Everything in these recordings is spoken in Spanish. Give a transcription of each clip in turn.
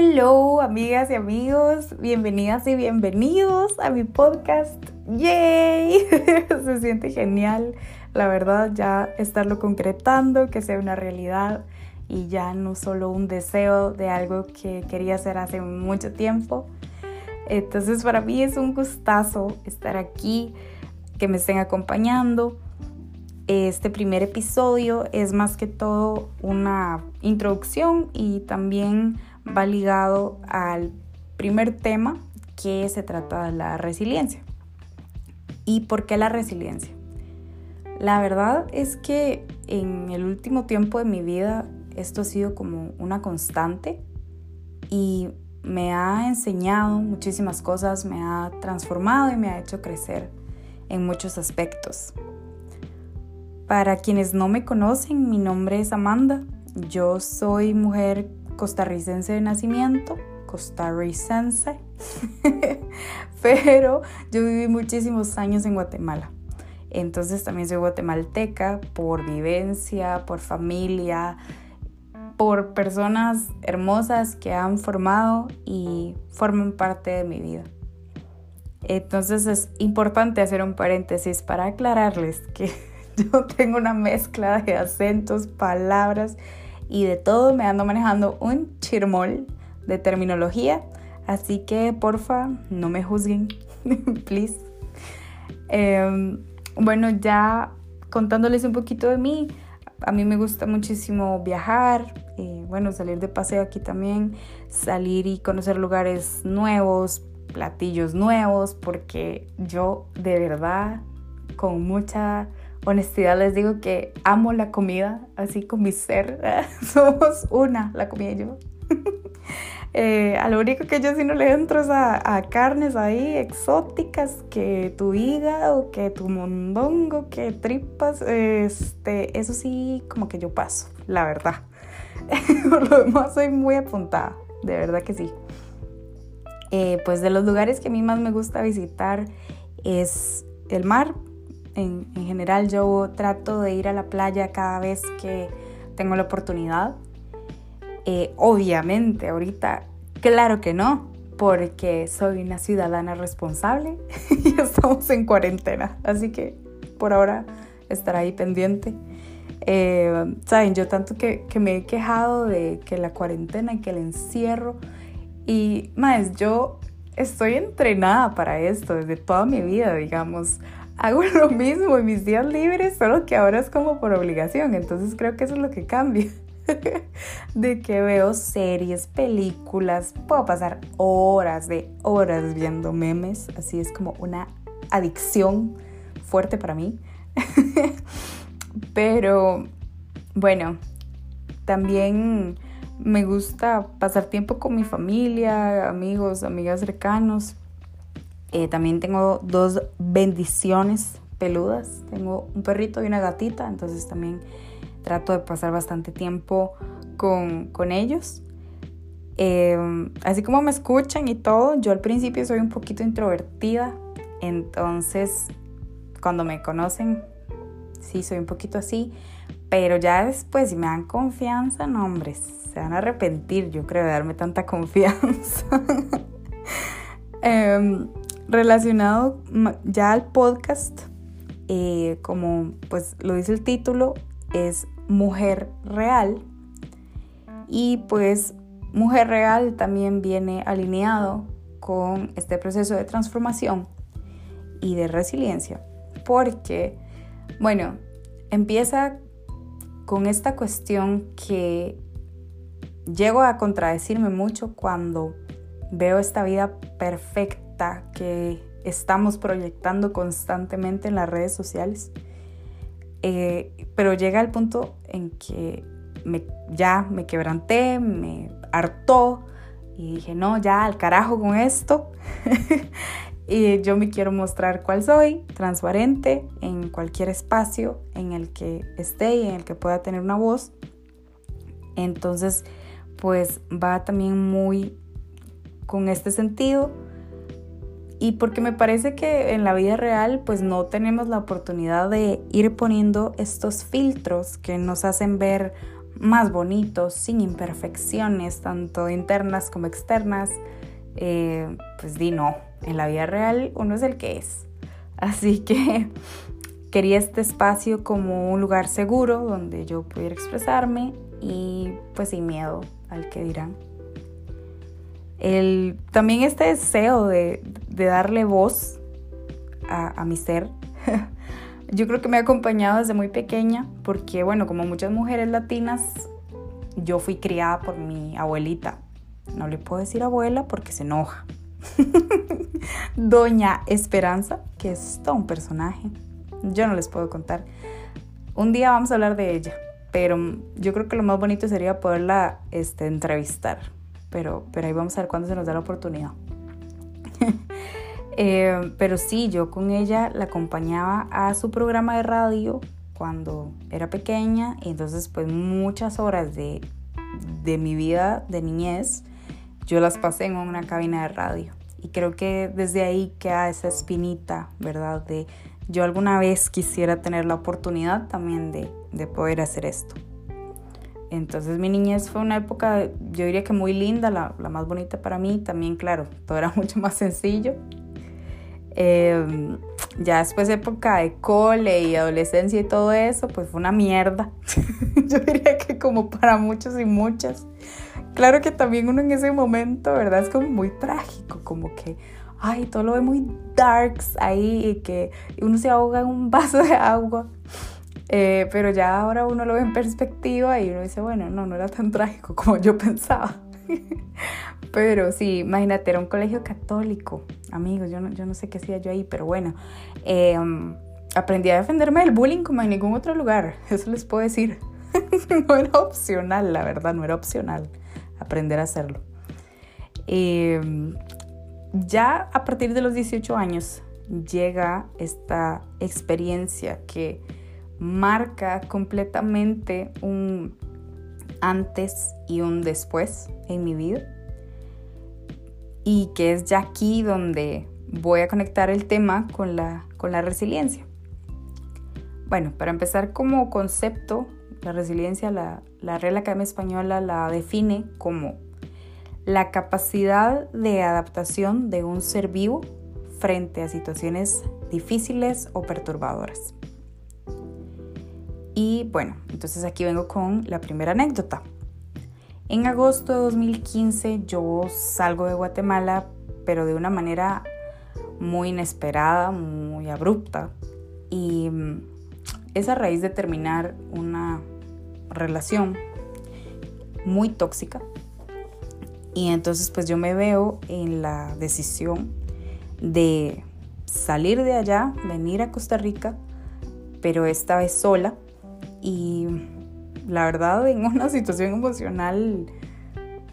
Hello, amigas y amigos, bienvenidas y bienvenidos a mi podcast. ¡Yay! Se siente genial, la verdad, ya estarlo concretando, que sea una realidad y ya no solo un deseo de algo que quería hacer hace mucho tiempo. Entonces, para mí es un gustazo estar aquí, que me estén acompañando. Este primer episodio es más que todo una introducción y también va ligado al primer tema que se trata de la resiliencia. ¿Y por qué la resiliencia? La verdad es que en el último tiempo de mi vida esto ha sido como una constante y me ha enseñado muchísimas cosas, me ha transformado y me ha hecho crecer en muchos aspectos. Para quienes no me conocen, mi nombre es Amanda. Yo soy mujer costarricense de nacimiento, costarricense, pero yo viví muchísimos años en Guatemala. Entonces también soy guatemalteca por vivencia, por familia, por personas hermosas que han formado y forman parte de mi vida. Entonces es importante hacer un paréntesis para aclararles que yo tengo una mezcla de acentos, palabras y de todo me ando manejando un chirmol de terminología. Así que porfa, no me juzguen, please. Em, bueno, ya contándoles un poquito de mí, a mí me gusta muchísimo viajar, eh, bueno, salir de paseo aquí también, salir y conocer lugares nuevos, platillos nuevos, porque yo de verdad, con mucha honestidad les digo que amo la comida, así con mi ser. Somos una, la comida y yo. eh, a lo único que yo sí no le entro es a, carnes ahí exóticas, que tu hígado, que tu mondongo, que tripas. Este, eso sí, como que yo paso, la verdad. Por lo demás, soy muy apuntada, de verdad que sí. Eh, pues de los lugares que a mí más me gusta visitar es el mar, en, general yo trato de ir a la playa cada vez que tengo la oportunidad. Eh, obviamente, ahorita, claro que no, porque soy una ciudadana responsable y estamos en cuarentena. Así que por ahora estará ahí pendiente. Eh, Saben, yo tanto que, que, me he quejado de que la cuarentena y que el encierro. Y más, yo estoy entrenada para esto desde toda mi vida, digamos hago lo mismo en mis días libres, solo que ahora es como por obligación. Entonces creo que eso es lo que cambia. de que veo series, películas, puedo pasar horas de horas viendo memes, así es como una adicción fuerte para mí. Pero bueno, también me gusta pasar tiempo con mi familia, amigos, amigas cercanos. Eh, también tengo dos bendiciones peludas. Tengo un perrito y una gatita, entonces también trato de pasar bastante tiempo con, ellos. Em, así como me escuchan y todo, yo al principio soy un poquito introvertida, entonces cuando me conocen, sí, soy un poquito así, pero ya después si me dan confianza, no hombres, se van a arrepentir, yo creo, de darme tanta confianza. Em, relacionado ya al podcast, eh, como pues lo dice el título, es Mujer Real. Y pues Mujer Real también viene alineado con este proceso de transformación y de resiliencia. Porque, bueno, empieza con esta cuestión que llego a contradecirme mucho cuando veo esta vida perfecta que estamos proyectando constantemente en las redes sociales. Eh, pero llega el punto en que me, ya me quebranté, me hartó y dije, no, ya al carajo con esto. y yo me quiero mostrar cuál soy, transparente en cualquier espacio en el que esté y en el que pueda tener una voz. Entonces, pues va también muy con este sentido y porque me parece que en la vida real pues no tenemos la oportunidad de ir poniendo estos filtros que nos hacen ver más bonito, sin imperfecciones, tanto internas como externas, eh, pues di no, en la vida real uno es el que es. Así que quería este espacio como un lugar seguro donde yo pudiera expresarme y pues sin miedo al que dirán. El, también este deseo de, darle voz a, a mi ser, yo creo que me ha acompañado desde muy pequeña porque bueno, como muchas mujeres latinas, yo fui criada por mi abuelita. No le puedo decir abuela porque se enoja. Doña Esperanza, que es todo un personaje. Yo no les puedo contar. Un día vamos a hablar de ella, pero yo creo que lo más bonito sería poderla este, entrevistar. Pero, pero ahí vamos a ver cuándo se nos da la oportunidad. Eh, pero sí, yo con ella la acompañaba a su programa de radio cuando era pequeña y entonces pues muchas horas de, de mi vida de niñez yo las pasé en una cabina de radio. Y creo que desde ahí queda esa espinita, ¿verdad? De yo alguna vez quisiera tener la oportunidad también de, de poder hacer esto. Entonces mi niñez fue una época, yo diría que muy linda, la, más bonita para mí. También, claro, todo era mucho más sencillo. Eh, ya después de época de cole y adolescencia y todo eso, pues fue una mierda. yo diría que como para muchos y muchas. Claro que también uno en ese momento, ¿verdad? Es como muy trágico, como que, ay, todo lo ve muy darks ahí y que uno se ahoga en un vaso de agua. Eh, pero ya ahora uno lo ve en perspectiva y uno dice, bueno, no, no era tan trágico como yo pensaba. pero sí, imagínate, era un colegio católico, amigos, yo no, yo no sé qué hacía yo ahí, pero bueno, em, aprendí a defenderme del bullying como en ningún otro lugar, eso les puedo decir. no era opcional, la verdad, no era opcional aprender a hacerlo. Em, ya a partir de los 18 años llega esta experiencia que marca completamente un antes y un después en mi vida y que es ya aquí donde voy a conectar el tema con la, con la resiliencia. Bueno, para empezar como concepto, la resiliencia, la, la Real Academia Española la define como la capacidad de adaptación de un ser vivo frente a situaciones difíciles o perturbadoras. Y bueno, entonces aquí vengo con la primera anécdota. En agosto de 2015 yo salgo de Guatemala, pero de una manera muy inesperada, muy abrupta. Y mm, es a raíz de terminar una relación muy tóxica. Y entonces pues yo me veo en la decisión de salir de allá, venir a Costa Rica, pero esta vez sola. Y la verdad en una situación emocional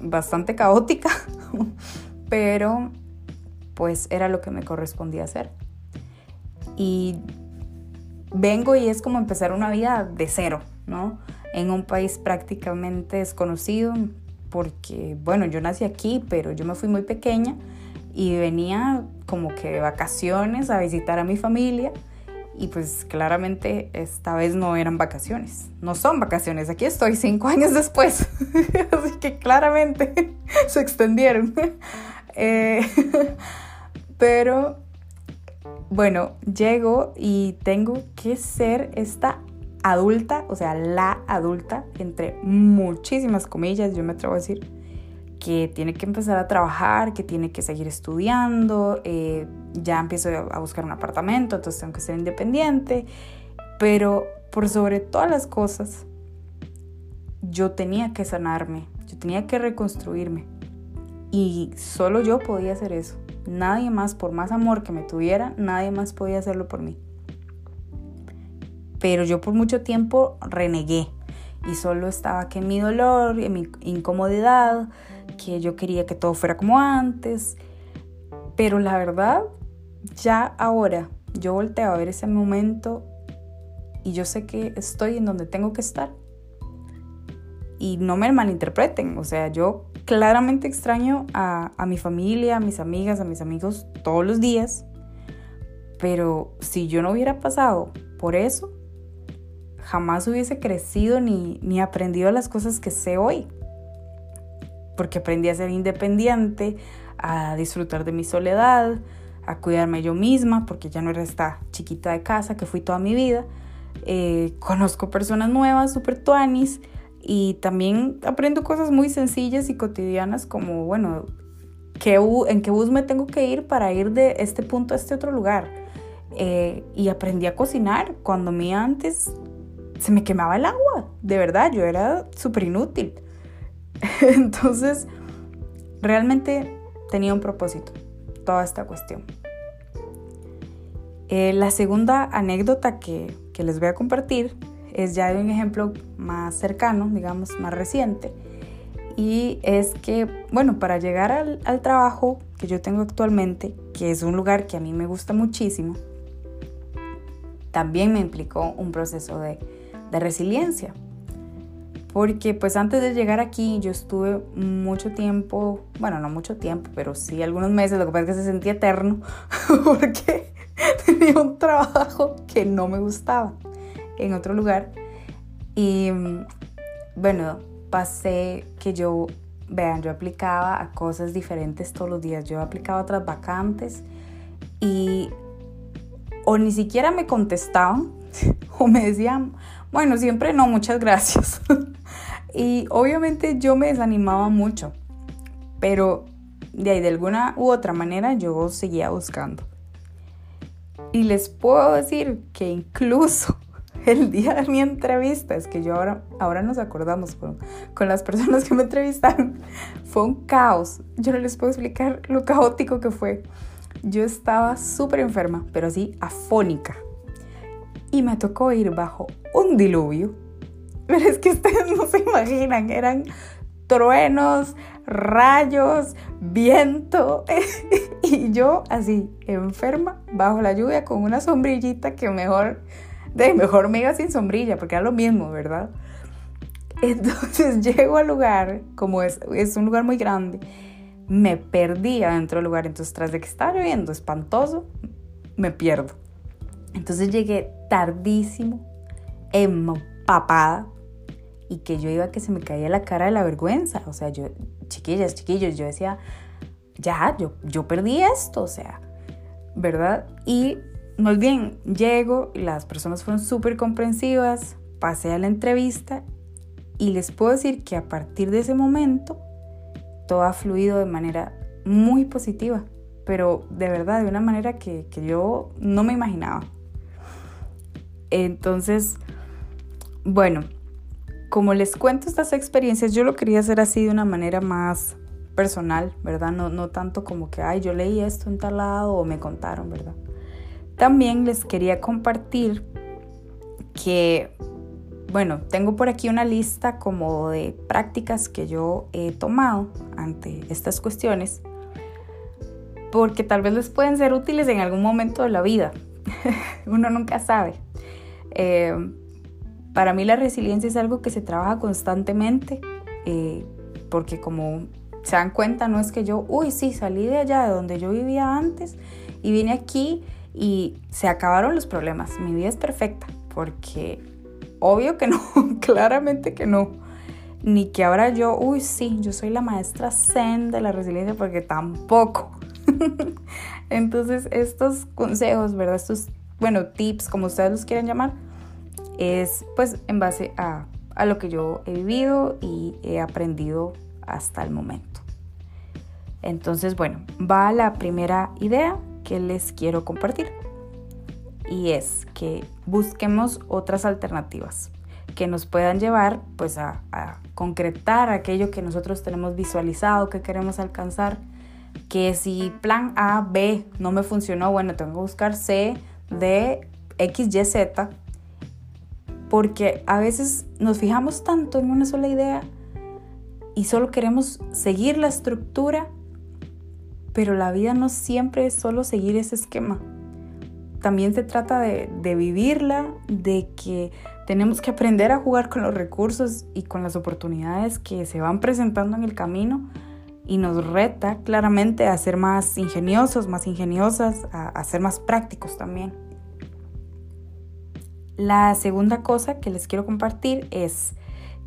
bastante caótica, pero pues era lo que me correspondía hacer. Y vengo y es como empezar una vida de cero, ¿no? en un país prácticamente desconocido, porque, bueno, yo nací aquí, pero yo me fui muy pequeña y venía como que de vacaciones a visitar a mi familia y pues claramente esta vez no eran vacaciones, no son vacaciones, aquí estoy cinco años después, así que claramente se extendieron. Eh, pero bueno, llego y tengo que ser esta adulta, o sea, la adulta, entre muchísimas comillas, yo me atrevo a decir, que tiene que empezar a trabajar, que tiene que seguir estudiando, eh, ya empiezo a buscar un apartamento, entonces tengo que ser independiente, pero por sobre todas las cosas, yo tenía que sanarme, yo tenía que reconstruirme y solo yo podía hacer eso. Nadie más, por más amor que me tuviera, nadie más podía hacerlo por mí pero yo por mucho tiempo renegué y solo estaba que en mi dolor, en mi incomodidad, que yo quería que todo fuera como antes. Pero la verdad, ya ahora yo volteo a ver ese momento y yo sé que estoy en donde tengo que estar. Y no me malinterpreten, o sea, yo claramente extraño a, a mi familia, a mis amigas, a mis amigos todos los días. Pero si yo no hubiera pasado por eso, jamás hubiese crecido ni, ni aprendido las cosas que sé hoy. Porque aprendí a ser independiente, a disfrutar de mi soledad, a cuidarme yo misma, porque ya no era esta chiquita de casa que fui toda mi vida. Eh, conozco personas nuevas, super tuanis, y también aprendo cosas muy sencillas y cotidianas como, bueno, en qué bus me tengo que ir para ir de este punto a este otro lugar. Eh, y aprendí a cocinar cuando a mí antes se me quemaba el agua, de verdad, yo era súper inútil. Entonces, realmente tenía un propósito toda esta cuestión. Eh, la segunda anécdota que, que les voy a compartir es ya de un ejemplo más cercano, digamos, más reciente. Y es que, bueno, para llegar al, trabajo que yo tengo actualmente, que es un lugar que a mí me gusta muchísimo, también me implicó un proceso de, de resiliencia. Porque pues antes de llegar aquí yo estuve mucho tiempo, bueno, no mucho tiempo, pero sí algunos meses, lo que pasa es que se sentía eterno, porque tenía un trabajo que no me gustaba en otro lugar. Y bueno, pasé que yo, vean, yo aplicaba a cosas diferentes todos los días. Yo aplicaba a otras vacantes y o ni siquiera me contestaban o me decían, bueno, siempre no, muchas gracias. Y obviamente yo me desanimaba mucho, pero de ahí de alguna u otra manera yo seguía buscando. Y les puedo decir que incluso el día de mi entrevista, es que yo ahora, ahora nos acordamos con, con las personas que me entrevistaron, fue un caos. Yo no les puedo explicar lo caótico que fue. Yo estaba súper enferma, pero así afónica. Y me tocó ir bajo un diluvio. Pero es que ustedes no se imaginan, eran truenos, rayos, viento. y yo así, enferma, bajo la lluvia, con una sombrillita que mejor de mejor me iba sin sombrilla, porque era lo mismo, ¿verdad? Entonces llego al lugar, como es, es un lugar muy grande, me perdí adentro del lugar, entonces tras de que estaba lloviendo espantoso, me pierdo. Entonces llegué tardísimo, empapada, y que yo iba que se me caía la cara de la vergüenza. O sea, yo, chiquillas, chiquillos, yo decía, ya, yo, yo perdí esto, o sea, ¿verdad? Y muy bien, llego, las personas fueron súper comprensivas, pasé a la entrevista y les puedo decir que a partir de ese momento todo ha fluido de manera muy positiva, pero de verdad, de una manera que, que yo no me imaginaba. Entonces, bueno, como les cuento estas experiencias, yo lo quería hacer así de una manera más personal, ¿verdad? No, no tanto como que, ay, yo leí esto en tal lado o me contaron, ¿verdad? También les quería compartir que, bueno, tengo por aquí una lista como de prácticas que yo he tomado ante estas cuestiones, porque tal vez les pueden ser útiles en algún momento de la vida. Uno nunca sabe. Eh, para mí la resiliencia es algo que se trabaja constantemente, eh, porque como se dan cuenta, no es que yo, uy, sí, salí de allá, de donde yo vivía antes, y vine aquí y se acabaron los problemas. Mi vida es perfecta porque obvio que no, claramente que no. Ni que ahora yo, uy, sí, yo soy la maestra zen de la resiliencia porque tampoco. Entonces, estos consejos, ¿verdad? Estos, bueno, tips, como ustedes los quieran llamar, es pues en base a, a lo que yo he vivido y he aprendido hasta el momento. Entonces, bueno, va la primera idea que les quiero compartir. Y es que busquemos otras alternativas que nos puedan llevar pues a, concretar aquello que nosotros tenemos visualizado, que queremos alcanzar. Que si plan A, B no me funcionó, bueno, tengo que buscar C, D, X, Y, Z. Porque a veces nos fijamos tanto en una sola idea y solo queremos seguir la estructura pero la vida no siempre es solo seguir ese esquema. También se trata de, vivirla, de que tenemos que aprender a jugar con los recursos y con las oportunidades que se van presentando en el camino y nos reta claramente a ser más ingeniosos, más ingeniosas, a, ser más prácticos también. La segunda cosa que les quiero compartir es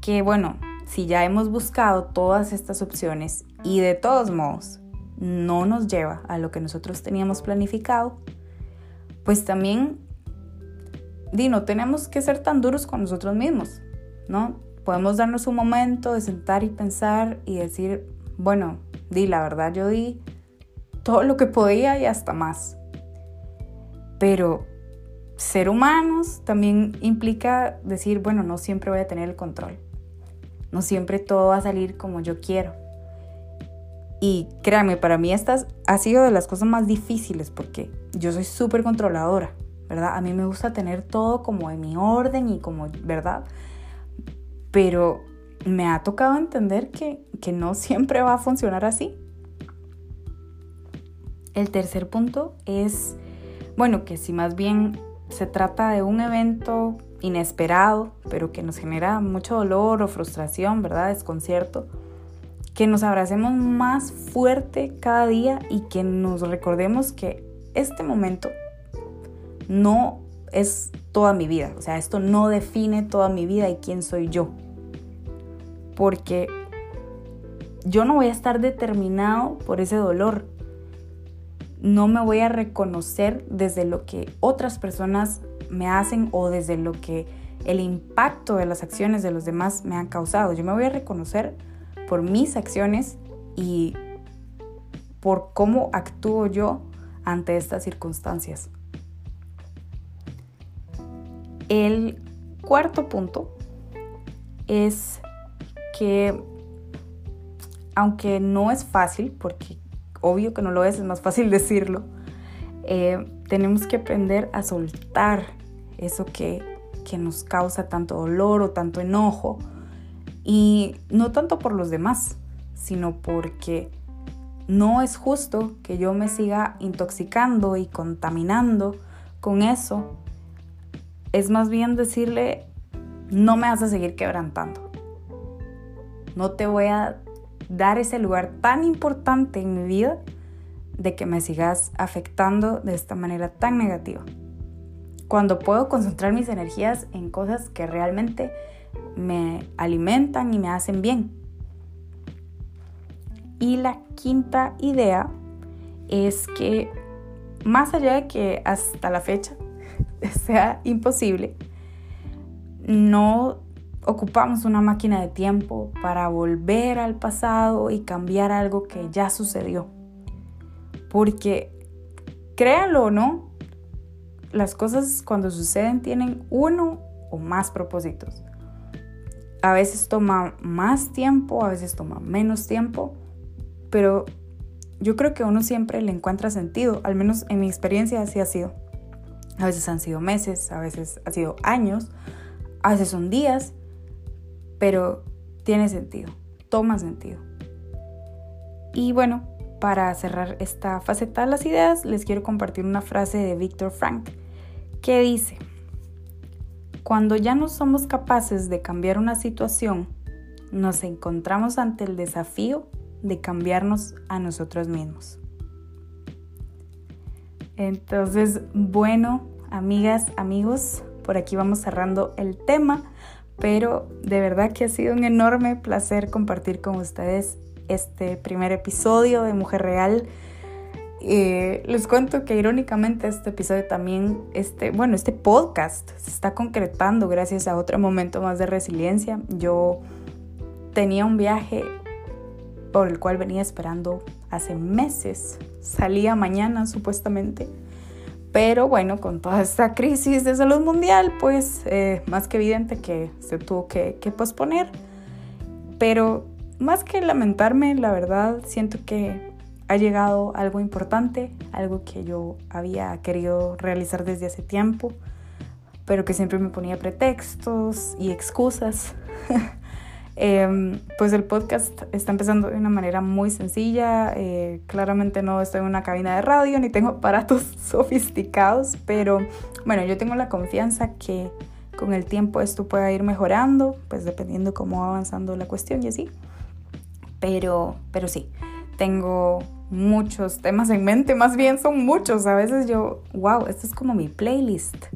que, bueno, si ya hemos buscado todas estas opciones y de todos modos no nos lleva a lo que nosotros teníamos planificado, pues también di, no tenemos que ser tan duros con nosotros mismos, ¿no? Podemos darnos un momento de sentar y pensar y decir, bueno, di, la verdad yo di todo lo que podía y hasta más. Pero ser humanos también implica decir, bueno, no siempre voy a tener el control. No siempre todo va a salir como yo quiero. Y créanme, para mí esta ha sido de las cosas más difíciles porque yo soy súper controladora, ¿verdad? A mí me gusta tener todo como en mi orden y como, ¿verdad? Pero me ha tocado entender que, que no siempre va a funcionar así. El tercer punto es, bueno, que si más bien se trata de un evento inesperado, pero que nos genera mucho dolor o frustración, ¿verdad? Desconcierto, que nos abracemos más fuerte cada día y que nos recordemos que este momento no es toda mi vida, o sea, esto no define toda mi vida y quién soy yo. Porque yo no voy a estar determinado por ese dolor. No me voy a reconocer desde lo que otras personas me hacen o desde lo que el impacto de las acciones de los demás me han causado. Yo me voy a reconocer por mis acciones y por cómo actúo yo ante estas circunstancias. El cuarto punto es que aunque no es fácil, porque obvio que no lo es, es más fácil decirlo, eh, tenemos que aprender a soltar eso que, que nos causa tanto dolor o tanto enojo. Y no tanto por los demás, sino porque no es justo que yo me siga intoxicando y contaminando con eso. Es más bien decirle, no me vas a seguir quebrantando. No te voy a dar ese lugar tan importante en mi vida de que me sigas afectando de esta manera tan negativa. Cuando puedo concentrar mis energías en cosas que realmente me alimentan y me hacen bien. Y la quinta idea es que más allá de que hasta la fecha sea imposible, no ocupamos una máquina de tiempo para volver al pasado y cambiar algo que ya sucedió. Porque, créanlo o no, las cosas cuando suceden tienen uno o más propósitos. A veces toma más tiempo, a veces toma menos tiempo, pero yo creo que uno siempre le encuentra sentido, al menos en mi experiencia así ha sido. A veces han sido meses, a veces ha sido años, a veces son días, pero tiene sentido, toma sentido. Y bueno, para cerrar esta faceta de las ideas, les quiero compartir una frase de Víctor Frank que dice, cuando ya no somos capaces de cambiar una situación, nos encontramos ante el desafío de cambiarnos a nosotros mismos. Entonces, bueno, amigas, amigos, por aquí vamos cerrando el tema, pero de verdad que ha sido un enorme placer compartir con ustedes este primer episodio de Mujer Real. Eh, les cuento que irónicamente este episodio también, este, bueno, este podcast se está concretando gracias a otro momento más de resiliencia. Yo tenía un viaje por el cual venía esperando hace meses. Salía mañana supuestamente. Pero bueno, con toda esta crisis de salud mundial, pues eh, más que evidente que se tuvo que, que posponer. Pero más que lamentarme, la verdad, siento que ha llegado algo importante, algo que yo había querido realizar desde hace tiempo, pero que siempre me ponía pretextos y excusas. Em, pues el podcast está empezando de una manera muy sencilla. Eh, claramente no estoy en una cabina de radio ni tengo aparatos sofisticados, pero bueno, yo tengo la confianza que con el tiempo esto pueda ir mejorando, pues dependiendo cómo va avanzando la cuestión y así. Pero, pero sí, tengo muchos temas en mente, más bien son muchos. A veces yo, wow, esto es como mi playlist.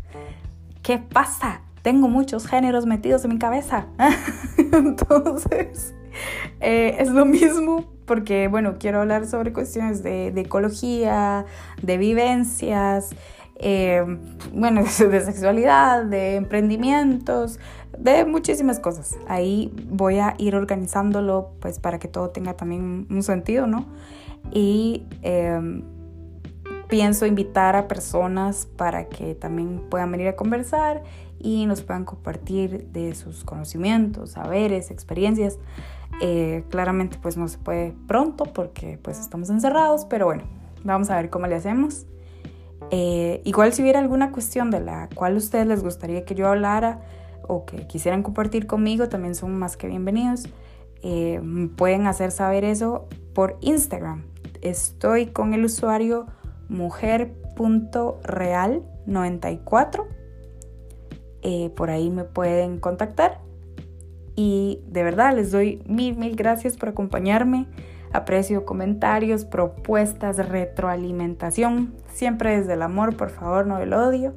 ¿qué pasa? Tengo muchos géneros metidos en mi cabeza. Entonces, eh, es lo mismo porque, bueno, quiero hablar sobre cuestiones de, ecología, de vivencias, eh, bueno, de sexualidad, de emprendimientos, de muchísimas cosas. Ahí voy a ir organizándolo pues para que todo tenga también un sentido, ¿no? Y em, pienso invitar a personas para que también puedan venir a conversar y nos puedan compartir de sus conocimientos, saberes, experiencias. Eh, claramente pues no se puede pronto porque pues estamos encerrados, pero bueno, vamos a ver cómo le hacemos. Eh, igual si hubiera alguna cuestión de la cual ustedes les gustaría que yo hablara o que quisieran compartir conmigo, también son más que bienvenidos. Eh, pueden hacer saber eso por Instagram. Estoy con el usuario mujer.real94. por ahí me pueden contactar y de verdad les doy mil, mil gracias por acompañarme. Aprecio comentarios, propuestas, retroalimentación. Siempre desde el amor, por favor, no el odio.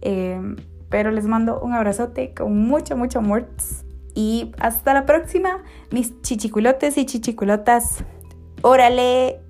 Em, pero les mando un abrazote con mucho, mucho amor. Y hasta la próxima, mis chichiculotes y chichiculotas. Órale.